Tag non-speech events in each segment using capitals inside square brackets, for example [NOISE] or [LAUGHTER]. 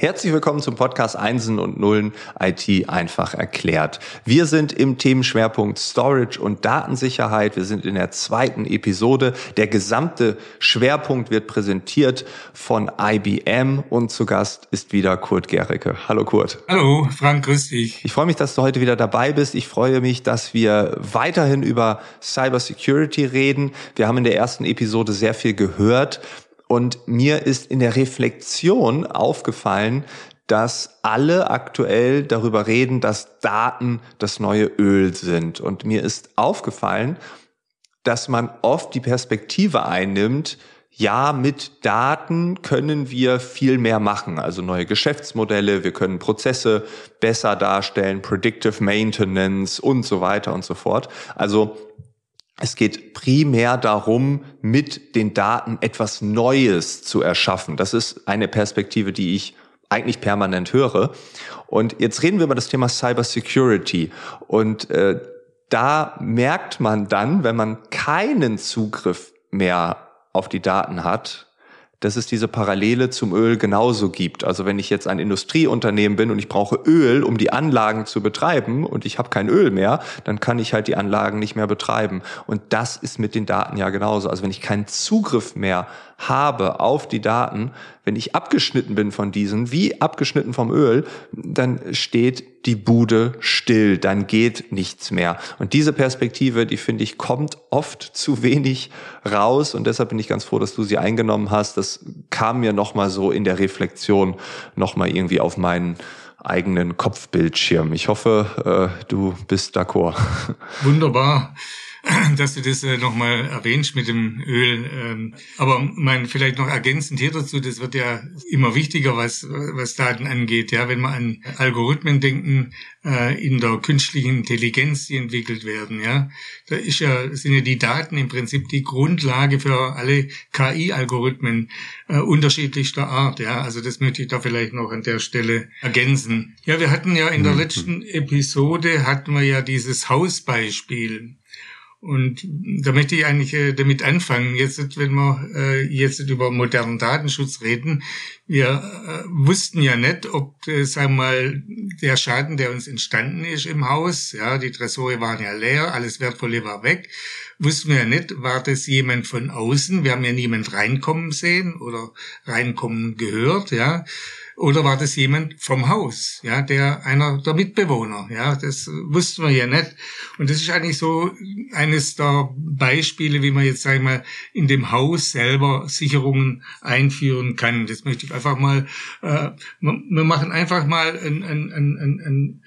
Herzlich willkommen zum Podcast Einsen und Nullen IT einfach erklärt. Wir sind im Themenschwerpunkt Storage und Datensicherheit. Wir sind in der zweiten Episode. Der gesamte Schwerpunkt wird präsentiert von IBM und zu Gast ist wieder Kurt Gericke. Hallo Kurt. Hallo Frank, grüß dich. Ich freue mich, dass du heute wieder dabei bist. Ich freue mich, dass wir weiterhin über Cybersecurity reden. Wir haben in der ersten Episode sehr viel gehört und mir ist in der Reflexion aufgefallen, dass alle aktuell darüber reden, dass Daten das neue Öl sind. Und mir ist aufgefallen, dass man oft die Perspektive einnimmt, ja, mit Daten können wir viel mehr machen, also neue Geschäftsmodelle, wir können Prozesse besser darstellen, Predictive Maintenance und so weiter und so fort. Also es geht primär darum, mit den Daten etwas Neues zu erschaffen. Das ist eine Perspektive, die ich eigentlich permanent höre. Und jetzt reden wir über das Thema Cybersecurity. Und äh, da merkt man dann, wenn man keinen Zugriff mehr auf die Daten hat, dass es diese Parallele zum Öl genauso gibt. Also wenn ich jetzt ein Industrieunternehmen bin und ich brauche Öl, um die Anlagen zu betreiben und ich habe kein Öl mehr, dann kann ich halt die Anlagen nicht mehr betreiben. Und das ist mit den Daten ja genauso. Also wenn ich keinen Zugriff mehr auf die Daten, wenn ich abgeschnitten bin von diesen, wie abgeschnitten vom Öl, dann steht die Bude still, dann geht nichts mehr. Und diese Perspektive, die finde ich, kommt oft zu wenig raus und deshalb bin ich ganz froh, dass du sie eingenommen hast. Das kam mir nochmal so in der Reflexion nochmal irgendwie auf meinen eigenen Kopfbildschirm. Ich hoffe, äh, du bist d'accord. Wunderbar. [CLEARS THROAT] dass du das äh, nochmal erwähnst mit dem Öl. Ähm, aber mein, vielleicht noch ergänzend hier dazu, das wird ja immer wichtiger, was, was Daten angeht. Ja, wenn wir an Algorithmen denken, äh, in der künstlichen Intelligenz, die entwickelt werden, ja, da ist ja, sind ja die Daten im Prinzip die Grundlage für alle KI-Algorithmen äh, unterschiedlichster Art. Ja, also das möchte ich da vielleicht noch an der Stelle ergänzen. Ja, wir hatten ja in der mhm. letzten Episode hatten wir ja dieses Hausbeispiel. Und da möchte ich eigentlich äh, damit anfangen. Jetzt, wenn wir äh, jetzt über modernen Datenschutz reden, wir äh, wussten ja nicht, ob, äh, sagen wir mal, der Schaden, der uns entstanden ist im Haus, ja, die Tresore waren ja leer, alles Wertvolle war weg, wussten wir ja nicht, war das jemand von außen? Wir haben ja niemand reinkommen sehen oder reinkommen gehört, ja. Oder war das jemand vom Haus, ja, der einer der Mitbewohner, ja, das wussten wir ja nicht. Und das ist eigentlich so eines der Beispiele, wie man jetzt, sag ich mal, in dem Haus selber Sicherungen einführen kann. Das möchte ich einfach mal, äh, wir machen einfach mal ein, ein, ein, ein, ein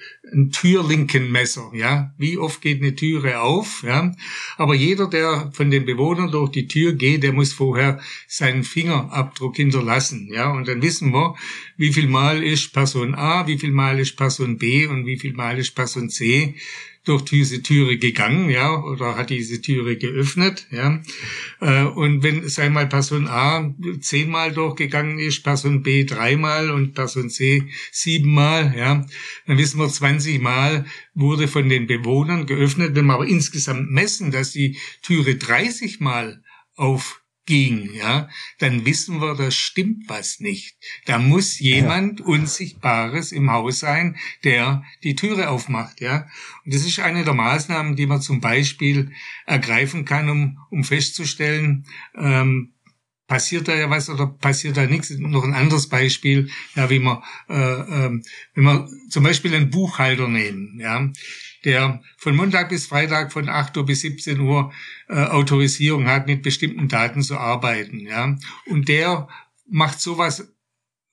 Türlinkenmesser, ja. Wie oft geht eine Türe auf, ja. Aber jeder, der von den Bewohnern durch die Tür geht, der muss vorher seinen Fingerabdruck hinterlassen, ja. Und dann wissen wir, wie viel Mal ist Person A, wie viel Mal ist Person B und wie viel Mal ist Person C durch diese Türe gegangen, ja, oder hat diese Türe geöffnet, ja. Äh, und wenn, sei mal, Person A zehnmal durchgegangen ist, Person B dreimal und Person C siebenmal, ja, dann wissen wir, 20 Mal wurde von den Bewohnern geöffnet. Wenn wir aber insgesamt messen, dass die Türe 30 Mal auf ging, ja, dann wissen wir, da stimmt was nicht. Da muss jemand ja. Unsichtbares im Haus sein, der die Türe aufmacht, ja. Und das ist eine der Maßnahmen, die man zum Beispiel ergreifen kann, um, um festzustellen, ähm, passiert da ja was oder passiert da nichts. Noch ein anderes Beispiel, ja, wie man, äh, äh, wenn man zum Beispiel einen Buchhalter nehmen, ja, der von Montag bis Freitag von 8 Uhr bis 17 Uhr äh, Autorisierung hat, mit bestimmten Daten zu arbeiten. Ja? Und der macht sowas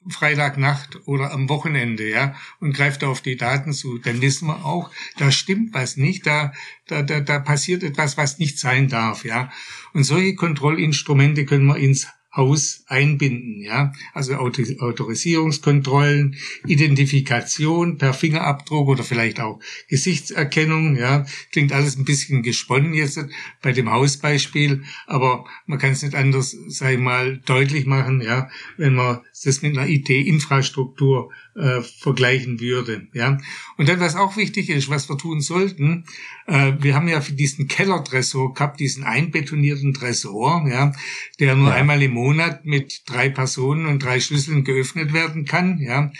Freitagnacht oder am Wochenende, ja, und greift auf die Daten zu, dann wissen wir auch, da stimmt was nicht, da, da, da, da passiert etwas, was nicht sein darf, ja. Und solche Kontrollinstrumente können wir ins Haus einbinden, ja. Also Autorisierungskontrollen, Identifikation per Fingerabdruck oder vielleicht auch Gesichtserkennung, ja. Klingt alles ein bisschen gesponnen jetzt bei dem Hausbeispiel, aber man kann es nicht anders, sag ich mal, deutlich machen, ja, wenn man das mit einer IT-Infrastruktur äh, vergleichen würde. Ja. Und dann, was auch wichtig ist, was wir tun sollten, äh, wir haben ja für diesen Kellerdressor gehabt, diesen einbetonierten Tresor, ja, der nur ja. einmal im Monat mit drei Personen und drei Schlüsseln geöffnet werden kann. Ja.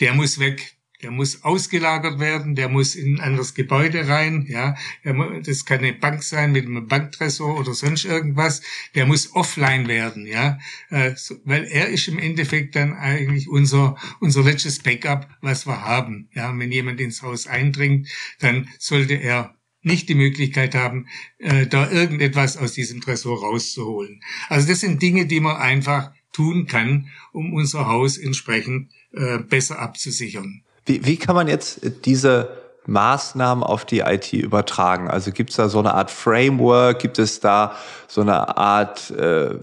Der muss weg. Der muss ausgelagert werden, der muss in ein anderes Gebäude rein, ja, das kann eine Bank sein mit einem Banktresor oder sonst irgendwas, der muss offline werden, ja, äh, weil er ist im Endeffekt dann eigentlich unser, unser letztes Backup, was wir haben, ja, wenn jemand ins Haus eindringt, dann sollte er nicht die Möglichkeit haben, äh, da irgendetwas aus diesem Tresor rauszuholen. Also das sind Dinge, die man einfach tun kann, um unser Haus entsprechend äh, besser abzusichern. Wie, wie kann man jetzt diese Maßnahmen auf die IT übertragen? Also gibt es da so eine Art Framework? Gibt es da so eine Art äh,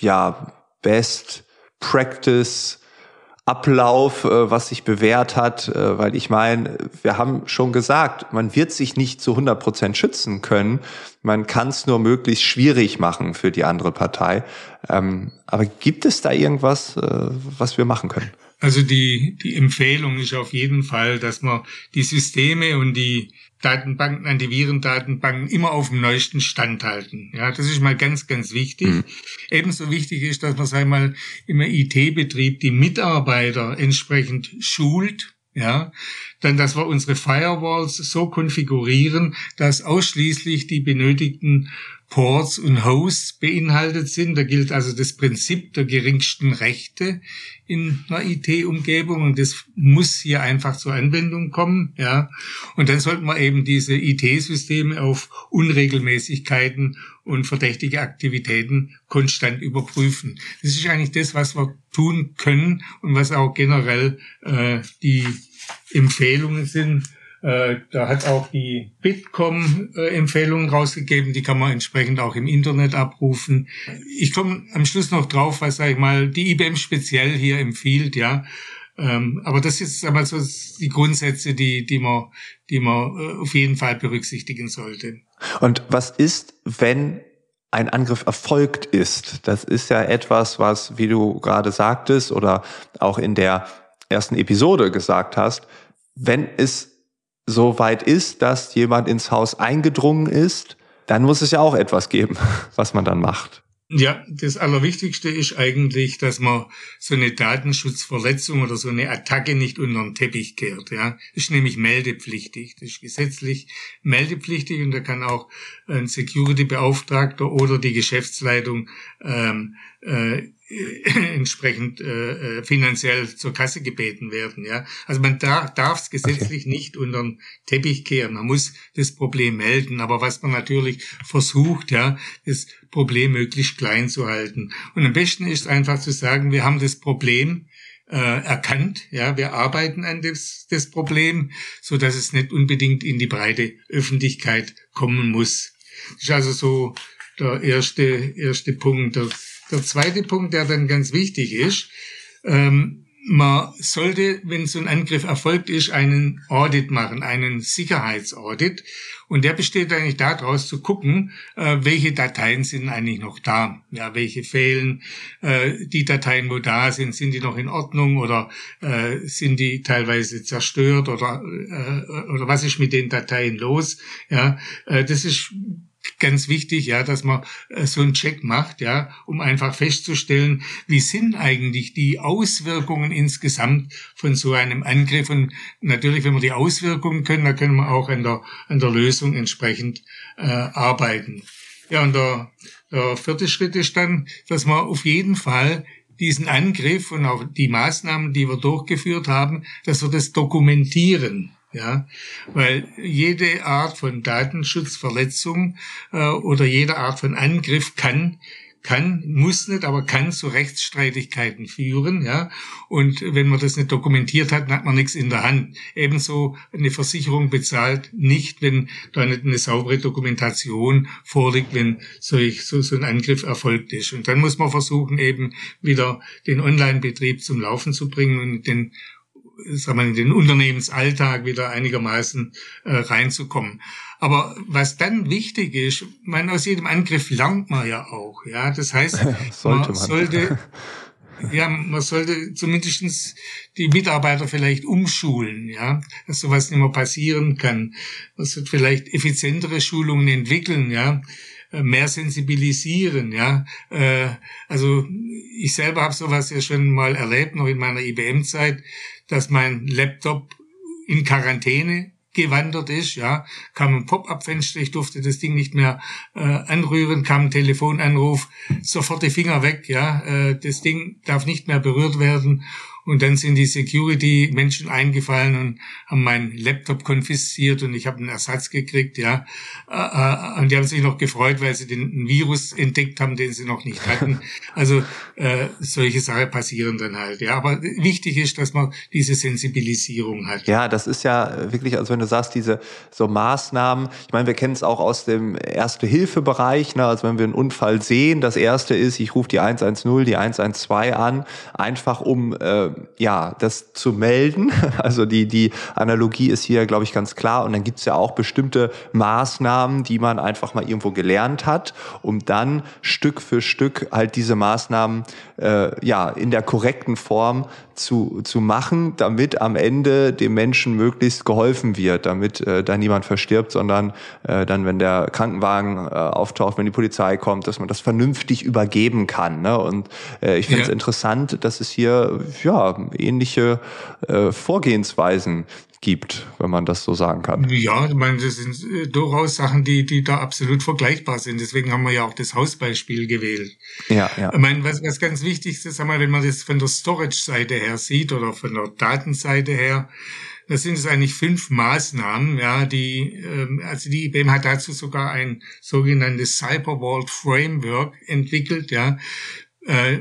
ja Best Practice Ablauf, äh, was sich bewährt hat? Äh, weil ich meine, wir haben schon gesagt, man wird sich nicht zu 100 Prozent schützen können. Man kann es nur möglichst schwierig machen für die andere Partei. Ähm, aber gibt es da irgendwas, äh, was wir machen können? Also die, die Empfehlung ist auf jeden Fall, dass man die Systeme und die Datenbanken, Antivirendatenbanken immer auf dem neuesten Stand halten. Ja, das ist mal ganz, ganz wichtig. Mhm. Ebenso wichtig ist, dass man, sag mal, im IT-Betrieb die Mitarbeiter entsprechend schult, ja, dann, dass wir unsere Firewalls so konfigurieren, dass ausschließlich die benötigten Ports und Hosts beinhaltet sind. Da gilt also das Prinzip der geringsten Rechte in einer IT-Umgebung und das muss hier einfach zur Anwendung kommen, ja. Und dann sollten wir eben diese IT-Systeme auf Unregelmäßigkeiten und verdächtige Aktivitäten konstant überprüfen. Das ist eigentlich das, was wir tun können und was auch generell äh, die Empfehlungen sind äh, da hat auch die Bitkom äh, Empfehlungen rausgegeben, die kann man entsprechend auch im Internet abrufen. Ich komme am Schluss noch drauf, was sag ich mal, die IBM speziell hier empfiehlt, ja. Ähm, aber das ist einmal so die Grundsätze, die, die man, die man äh, auf jeden Fall berücksichtigen sollte. Und was ist, wenn ein Angriff erfolgt ist? Das ist ja etwas, was, wie du gerade sagtest oder auch in der ersten Episode gesagt hast, wenn es so weit ist, dass jemand ins Haus eingedrungen ist, dann muss es ja auch etwas geben, [LAUGHS] was man dann macht. Ja, das Allerwichtigste ist eigentlich, dass man so eine Datenschutzverletzung oder so eine Attacke nicht unter den Teppich kehrt. Ja, ist nämlich meldepflichtig. Das ist gesetzlich meldepflichtig und da kann auch ein Security-Beauftragter oder die Geschäftsleitung ähm, äh, [LAUGHS] entsprechend äh, äh, finanziell zur Kasse gebeten werden. Ja, also man darf es gesetzlich okay. nicht unter den Teppich kehren. Man muss das Problem melden, aber was man natürlich versucht, ja, das Problem möglichst klein zu halten. Und am besten ist einfach zu sagen, wir haben das Problem äh, erkannt, ja, wir arbeiten an das, das Problem, so dass es nicht unbedingt in die breite Öffentlichkeit kommen muss. Das ist also so der erste erste Punkt. Der der zweite Punkt, der dann ganz wichtig ist, ähm, man sollte, wenn so ein Angriff erfolgt ist, einen Audit machen, einen Sicherheitsaudit. Und der besteht eigentlich daraus zu gucken, äh, welche Dateien sind eigentlich noch da, ja, welche fehlen, äh, die Dateien, wo da sind, sind die noch in Ordnung oder äh, sind die teilweise zerstört oder äh, oder was ist mit den Dateien los? Ja, äh, das ist ganz wichtig, ja, dass man äh, so einen Check macht, ja, um einfach festzustellen, wie sind eigentlich die Auswirkungen insgesamt von so einem Angriff. Und natürlich, wenn wir die Auswirkungen können, dann können wir auch an der, an der Lösung entsprechend äh, arbeiten. Ja, und der, der vierte Schritt ist dann, dass man auf jeden Fall diesen Angriff und auch die Maßnahmen, die wir durchgeführt haben, dass wir das dokumentieren. Ja, weil jede Art von Datenschutzverletzung äh, oder jede Art von Angriff kann kann, muss nicht, aber kann zu Rechtsstreitigkeiten führen, ja. Und wenn man das nicht dokumentiert hat, hat man nichts in der Hand. Ebenso eine Versicherung bezahlt nicht, wenn da nicht eine saubere Dokumentation vorliegt, wenn solch, so, so ein Angriff erfolgt ist. Und dann muss man versuchen, eben wieder den Online-Betrieb zum Laufen zu bringen und den sagen wir, in den Unternehmensalltag wieder einigermaßen äh, reinzukommen. Aber was dann wichtig ist, man aus jedem Angriff lernt man ja auch. Ja, das heißt, [LAUGHS] sollte man, man sollte ja, man sollte zumindestens die Mitarbeiter vielleicht umschulen, ja, dass sowas nicht mehr passieren kann. Man sollte vielleicht effizientere Schulungen entwickeln, ja, mehr sensibilisieren, ja. Äh, also ich selber habe sowas ja schon mal erlebt, noch in meiner IBM-Zeit, dass mein Laptop in Quarantäne gewandert ist, ja, kam ein Pop-up-Fenster, ich durfte das Ding nicht mehr äh, anrühren, kam ein Telefonanruf, sofort die Finger weg, ja, äh, das Ding darf nicht mehr berührt werden und dann sind die Security-Menschen eingefallen und haben meinen Laptop konfisziert und ich habe einen Ersatz gekriegt, ja. Äh, äh, und die haben sich noch gefreut, weil sie den Virus entdeckt haben, den sie noch nicht hatten. Also äh, solche Sachen passieren dann halt, ja. Aber wichtig ist, dass man diese Sensibilisierung hat. Ja, das ist ja wirklich, also wenn du sagst, diese so Maßnahmen, ich meine, wir kennen es auch aus dem Erste-Hilfe-Bereich, ne? also wenn wir einen Unfall sehen, das erste ist, ich rufe die 110, die 112 an, einfach um äh, ja, das zu melden. [LAUGHS] Also die, die Analogie ist hier, glaube ich, ganz klar. Und dann gibt es ja auch bestimmte Maßnahmen, die man einfach mal irgendwo gelernt hat, um dann Stück für Stück halt diese Maßnahmen äh, ja in der korrekten Form zu, zu machen, damit am Ende dem Menschen möglichst geholfen wird, damit äh, da niemand verstirbt, sondern äh, dann, wenn der Krankenwagen äh, auftaucht, wenn die Polizei kommt, dass man das vernünftig übergeben kann. Ne? Und äh, ich finde es ja. interessant, dass es hier ja ähnliche äh, Vorgehensweisen gibt, wenn man das so sagen kann. Ja, ich meine, das sind äh, durchaus Sachen, die, die da absolut vergleichbar sind. Deswegen haben wir ja auch das Hausbeispiel gewählt. Ja, ja. Ich meine, was, was ganz wichtig ist, wir, wenn man das von der Storage-Seite her sieht oder von der Datenseite her, da sind es eigentlich fünf Maßnahmen, ja, die, ähm, also die IBM hat dazu sogar ein sogenanntes Cyber Vault Framework entwickelt, ja,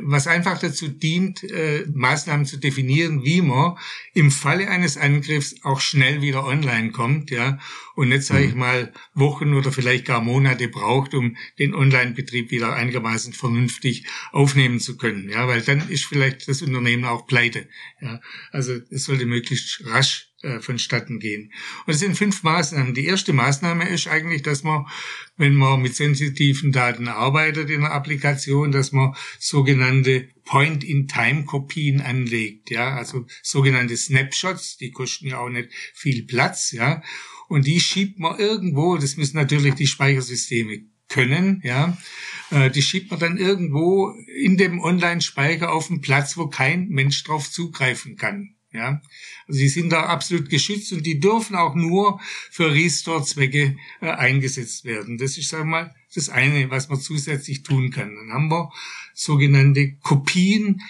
was einfach dazu dient, äh, Maßnahmen zu definieren, wie man im Falle eines Angriffs auch schnell wieder online kommt, ja, und nicht, sage ich mhm. mal, Wochen oder vielleicht gar Monate braucht, um den Online-Betrieb wieder einigermaßen vernünftig aufnehmen zu können, ja, weil dann ist vielleicht das Unternehmen auch pleite, ja. Also es sollte möglichst rasch äh, vonstatten gehen. Und es sind fünf Maßnahmen. Die erste Maßnahme ist eigentlich, dass man, wenn man mit sensitiven Daten arbeitet in der Applikation, dass man sogenannte Point-in-Time-Kopien anlegt, ja, also sogenannte Snapshots, die kosten ja auch nicht viel Platz, ja, und die schiebt man irgendwo, das müssen natürlich die Speichersysteme können, ja, äh, die schiebt man dann irgendwo in dem Online-Speicher auf einen Platz, wo kein Mensch drauf zugreifen kann. Ja, also die sind da absolut geschützt und die dürfen auch nur für Restore-Zwecke äh, eingesetzt werden. Das ist, sagen wir mal, das eine, was man zusätzlich tun kann. Dann haben wir sogenannte Kopien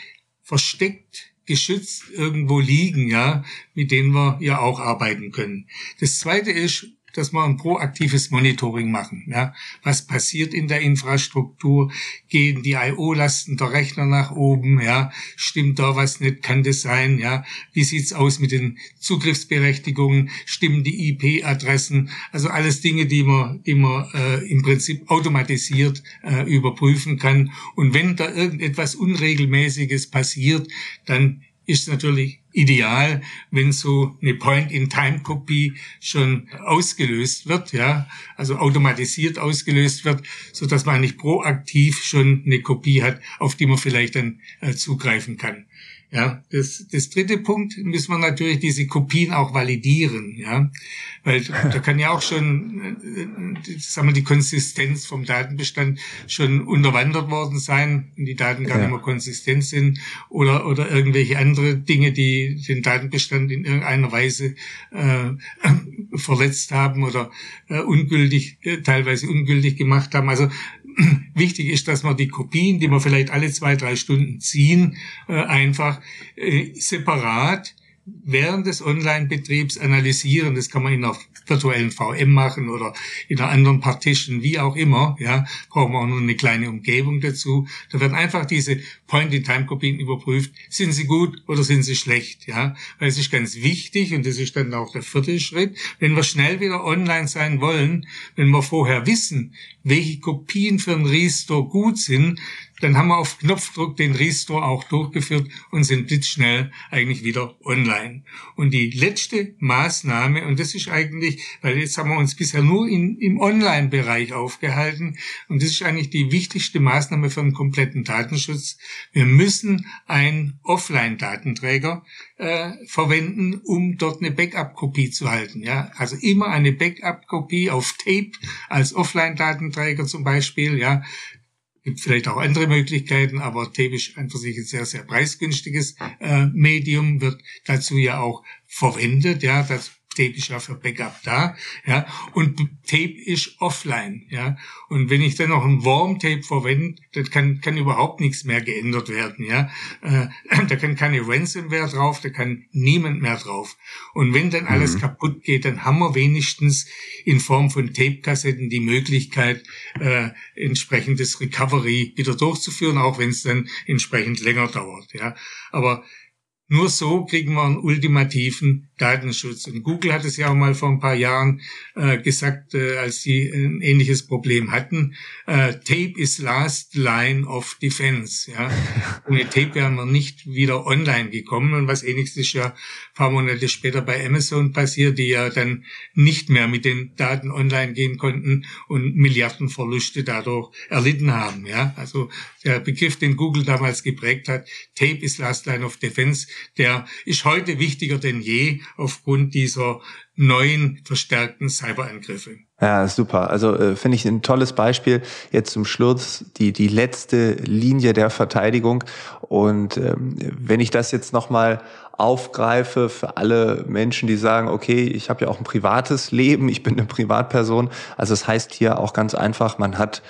versteckt geschützt irgendwo liegen, ja, mit denen wir ja auch arbeiten können. Das zweite ist, dass wir ein proaktives Monitoring machen. Ja. Was passiert in der Infrastruktur? Gehen die IO-Lasten der Rechner nach oben? Ja. Stimmt da was nicht? Kann das sein? Ja. Wie sieht's aus mit den Zugriffsberechtigungen? Stimmen die IP-Adressen? Also alles Dinge, die man, die man äh, im Prinzip automatisiert äh, überprüfen kann. Und wenn da irgendetwas Unregelmäßiges passiert, dann ist natürlich ideal, wenn so eine Point-in-Time-Kopie schon ausgelöst wird, ja, also automatisiert ausgelöst wird, so dass man eigentlich proaktiv schon eine Kopie hat, auf die man vielleicht dann äh, zugreifen kann. Ja, das, das dritte Punkt müssen wir natürlich diese Kopien auch validieren, ja, weil da kann ja auch schon, äh, sagen wir, die Konsistenz vom Datenbestand schon unterwandert worden sein und die Daten gar ja. nicht mehr konsistent sind oder oder irgendwelche andere Dinge, die den Datenbestand in irgendeiner Weise äh, verletzt haben oder äh, ungültig, äh, teilweise ungültig gemacht haben. Also [CLEARS THROAT] wichtig ist, dass man die Kopien, die man vielleicht alle zwei, drei Stunden ziehen, äh, einfach äh, separat während des Online-Betriebs analysieren. Das kann man in einer virtuellen VM machen oder in einer anderen Partition, wie auch immer. Ja, brauchen wir auch nur eine kleine Umgebung dazu. Da werden einfach diese Point-in-Time-Kopien überprüft. Sind sie gut oder sind sie schlecht? Ja, weil es ist ganz wichtig und das ist dann auch der vierte Schritt. Wenn wir schnell wieder online sein wollen, wenn wir vorher wissen, welche Kopien für ein Restore gut sind, dann haben wir auf Knopfdruck den Restore auch durchgeführt und sind blitzschnell eigentlich wieder online. Und die letzte Maßnahme, und das ist eigentlich, weil jetzt haben wir uns bisher nur in, im Online-Bereich aufgehalten, und das ist eigentlich die wichtigste Maßnahme für einen kompletten Datenschutz. Wir müssen einen Offline-Datenträger äh, verwenden, um dort eine Backup-Kopie zu halten. Ja, also immer eine Backup-Kopie auf Tape als Offline-Datenträger zum Beispiel. Ja, gibt vielleicht auch andere Möglichkeiten, aber Tape ist einfach sich ein sehr, sehr preisgünstiges äh, Medium, wird dazu ja auch verwendet. Ja, das Tape ist ja für Backup da, ja, und Tape ist offline, ja, und wenn ich dann noch ein Warm-Tape verwende, dann kann, kann überhaupt nichts mehr geändert werden, ja, äh, [CLEARS THROAT] da kann keine Ransomware drauf, da kann niemand mehr drauf. Und wenn dann alles mhm. kaputt geht, dann haben wir wenigstens in Form von Tape-Kassetten die Möglichkeit, äh, entsprechendes Recovery wieder durchzuführen, auch wenn es dann entsprechend länger dauert, ja. Aber nur so kriegen wir einen ultimativen Datenschutz. Und Google hat es ja auch mal vor ein paar Jahren äh, gesagt, äh, als sie ein ähnliches Problem hatten. Äh, Tape is last line of defense. Ja, [LAUGHS] ohne Tape wären wir nicht wieder online gekommen. Und was ähnliches ja ein paar Monate später bei Amazon passiert, die ja dann nicht mehr mit den Daten online gehen konnten und Milliardenverluste dadurch erlitten haben. Ja, also der Begriff, den Google damals geprägt hat, Tape is last line of defense der ist heute wichtiger denn je aufgrund dieser neuen verstärkten Cyberangriffe. Ja, super. Also äh, finde ich ein tolles Beispiel. Jetzt zum Schluss die die letzte Linie der Verteidigung. Und ähm, wenn ich das jetzt noch mal aufgreife für alle Menschen, die sagen, okay, ich habe ja auch ein privates Leben, ich bin eine Privatperson. Also es das heißt hier auch ganz einfach, man hat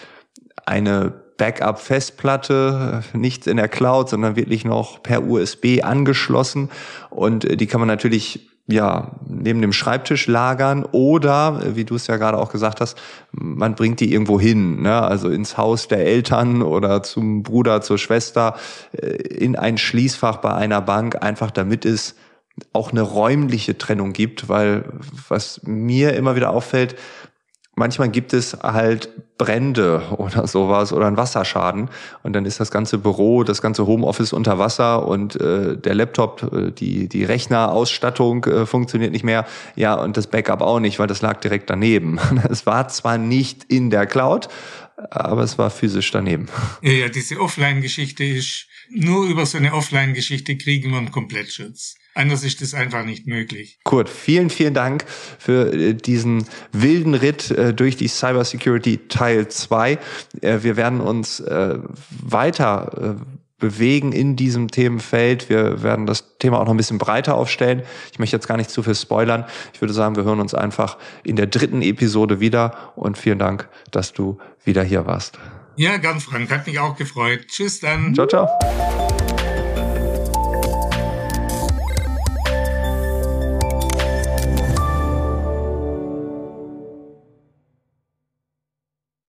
eine Backup-Festplatte, nichts in der Cloud, sondern wirklich noch per USB angeschlossen. Und äh, die kann man natürlich ja, neben dem Schreibtisch lagern oder, wie du es ja gerade auch gesagt hast, man bringt die irgendwo hin, ne? also ins Haus der Eltern oder zum Bruder, zur Schwester, äh, in ein Schließfach bei einer Bank, einfach damit es auch eine räumliche Trennung gibt, weil was mir immer wieder auffällt, manchmal gibt es halt Brände oder sowas oder einen Wasserschaden und dann ist das ganze Büro, das ganze Homeoffice unter Wasser und äh, der Laptop, äh, die die Rechnerausstattung äh, funktioniert nicht mehr, ja und das Backup auch nicht, weil das lag direkt daneben. [LAUGHS] Es war zwar nicht in der Cloud, aber es war physisch daneben. Ja, ja diese Offline-Geschichte ist nur über so eine Offline-Geschichte kriegen wir einen Komplettschutz. Anders ist das einfach nicht möglich. Kurt, vielen, vielen Dank für äh, diesen wilden Ritt äh, durch die Cybersecurity Teil 2. Äh, wir werden uns weiter bewegen in diesem Themenfeld. Wir werden das Thema auch noch ein bisschen breiter aufstellen. Ich möchte jetzt gar nicht zu viel spoilern. Ich würde sagen, wir hören uns einfach in der dritten Episode wieder und vielen Dank, dass du wieder hier warst. Ja, ganz Frank, hat mich auch gefreut. Tschüss dann. Ciao, ciao.